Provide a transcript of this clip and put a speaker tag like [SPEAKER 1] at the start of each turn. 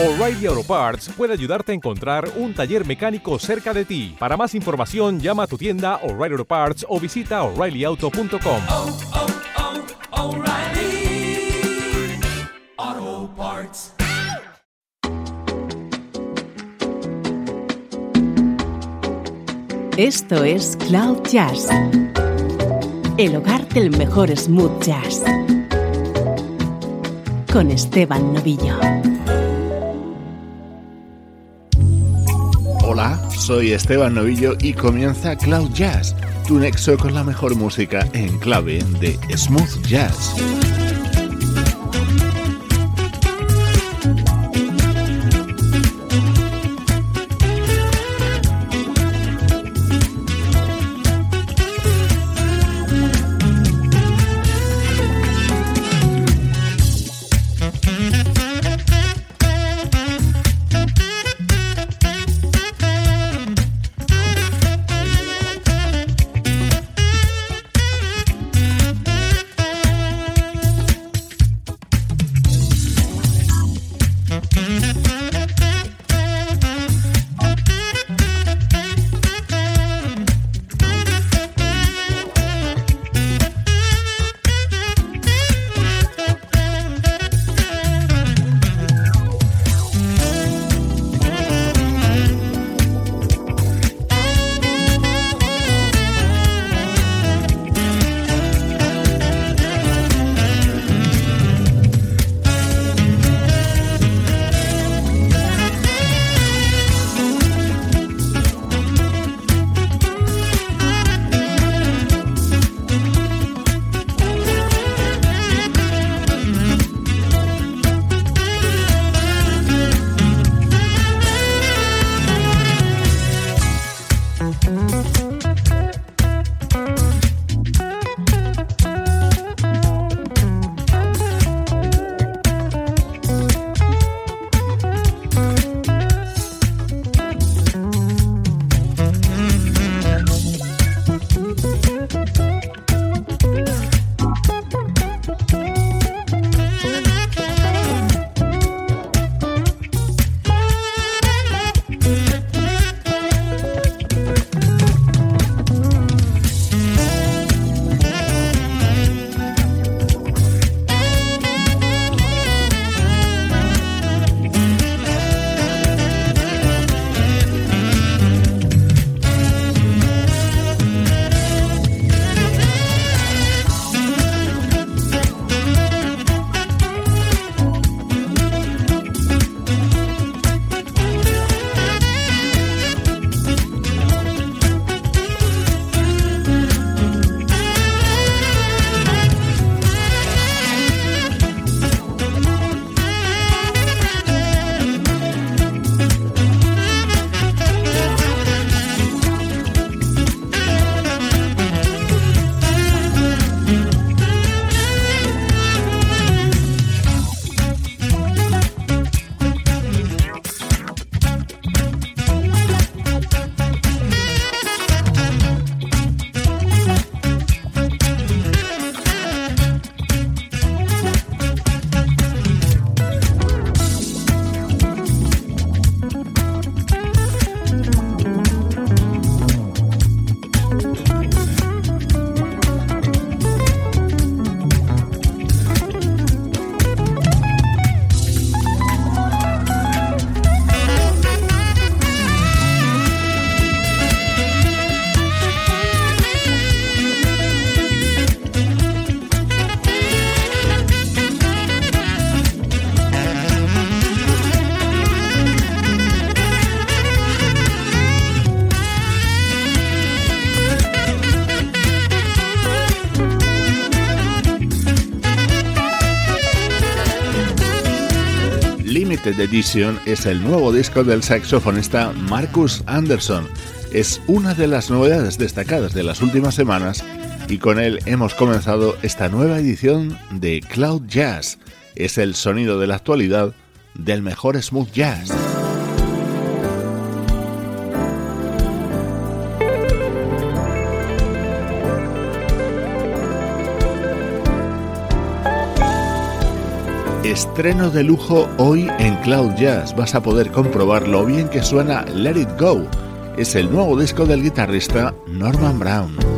[SPEAKER 1] O'Reilly Auto Parts puede ayudarte a encontrar un taller mecánico cerca de ti. Para más información, llama a tu tienda O'Reilly Auto Parts o visita oreillyauto.com.
[SPEAKER 2] oh, oh, Parts.
[SPEAKER 3] Esto es Cloud Jazz, el hogar del mejor smooth jazz, con Esteban Novillo.
[SPEAKER 4] Hola, soy Esteban Novillo y comienza Cloud Jazz, tu nexo con la mejor música en clave de smooth jazz. Limited Edition es el nuevo disco del saxofonista Marcus Anderson. Es una de las novedades destacadas de las últimas semanas y con él hemos comenzado esta nueva edición de Cloud Jazz. Es el sonido de la actualidad del mejor smooth jazz. Estreno de lujo hoy en Cloud Jazz. Vas a poder comprobar lo bien que suena Let It Go. Es el nuevo disco del guitarrista Norman Brown.